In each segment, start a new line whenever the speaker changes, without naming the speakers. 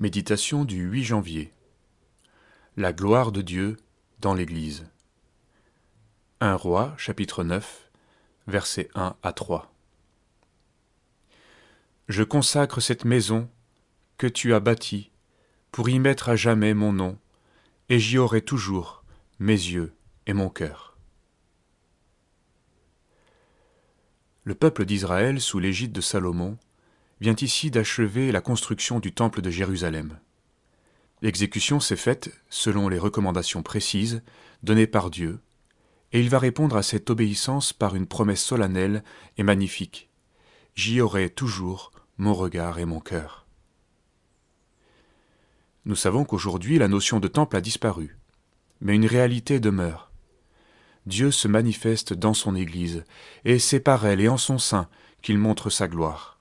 Méditation du 8 janvier. La gloire de Dieu dans l'Église. 1 Roi, chapitre 9, versets 1 à 3. Je consacre cette maison que tu as bâtie pour y mettre à jamais mon nom, et j'y aurai toujours mes yeux et mon cœur. Le peuple d'Israël, sous l'égide de Salomon, vient ici d'achever la construction du temple de Jérusalem. L'exécution s'est faite selon les recommandations précises données par Dieu, et il va répondre à cette obéissance par une promesse solennelle et magnifique. J'y aurai toujours mon regard et mon cœur. Nous savons qu'aujourd'hui la notion de temple a disparu, mais une réalité demeure. Dieu se manifeste dans son Église, et c'est par elle et en son sein qu'il montre sa gloire.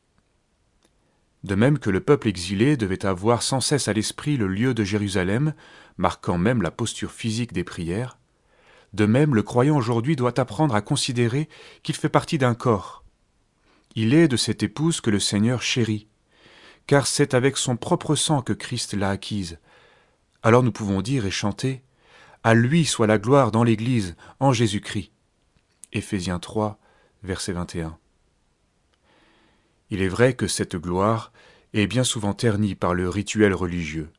De même que le peuple exilé devait avoir sans cesse à l'esprit le lieu de Jérusalem, marquant même la posture physique des prières, de même le croyant aujourd'hui doit apprendre à considérer qu'il fait partie d'un corps. Il est de cette épouse que le Seigneur chérit, car c'est avec son propre sang que Christ l'a acquise. Alors nous pouvons dire et chanter À lui soit la gloire dans l'Église, en Jésus-Christ. Éphésiens 3, verset 21. Il est vrai que cette gloire est bien souvent ternie par le rituel religieux,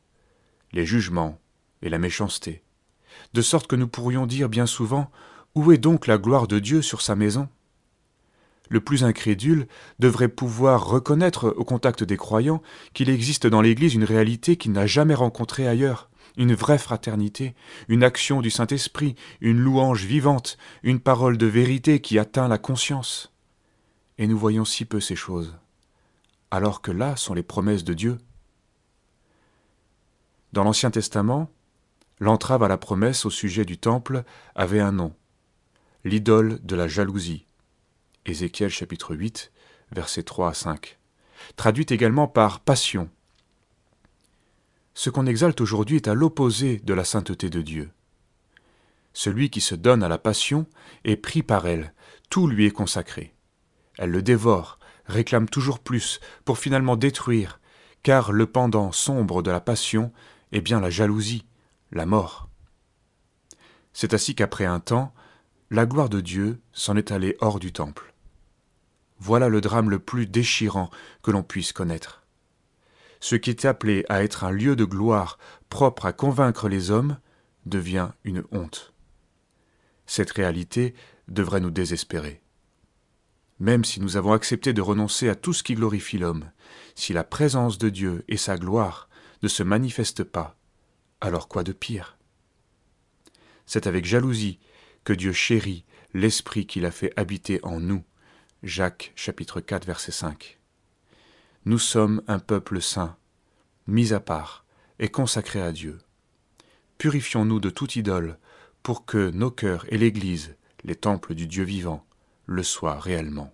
les jugements et la méchanceté, de sorte que nous pourrions dire bien souvent Où est donc la gloire de Dieu sur sa maison? Le plus incrédule devrait pouvoir reconnaître au contact des croyants qu'il existe dans l'Église une réalité qu'il n'a jamais rencontrée ailleurs, une vraie fraternité, une action du Saint-Esprit, une louange vivante, une parole de vérité qui atteint la conscience et nous voyons si peu ces choses, alors que là sont les promesses de Dieu. Dans l'Ancien Testament, l'entrave à la promesse au sujet du temple avait un nom, l'idole de la jalousie. Ézéchiel chapitre 8, versets 3 à 5, traduite également par passion. Ce qu'on exalte aujourd'hui est à l'opposé de la sainteté de Dieu. Celui qui se donne à la passion est pris par elle, tout lui est consacré. Elle le dévore, réclame toujours plus, pour finalement détruire, car le pendant sombre de la passion est bien la jalousie, la mort. C'est ainsi qu'après un temps, la gloire de Dieu s'en est allée hors du temple. Voilà le drame le plus déchirant que l'on puisse connaître. Ce qui est appelé à être un lieu de gloire propre à convaincre les hommes devient une honte. Cette réalité devrait nous désespérer. Même si nous avons accepté de renoncer à tout ce qui glorifie l'homme, si la présence de Dieu et sa gloire ne se manifestent pas, alors quoi de pire? C'est avec jalousie que Dieu chérit l'esprit qu'il a fait habiter en nous. Jacques chapitre 4 verset 5. Nous sommes un peuple saint, mis à part et consacré à Dieu. Purifions-nous de toute idole pour que nos cœurs et l'Église, les temples du Dieu vivant, le soit réellement.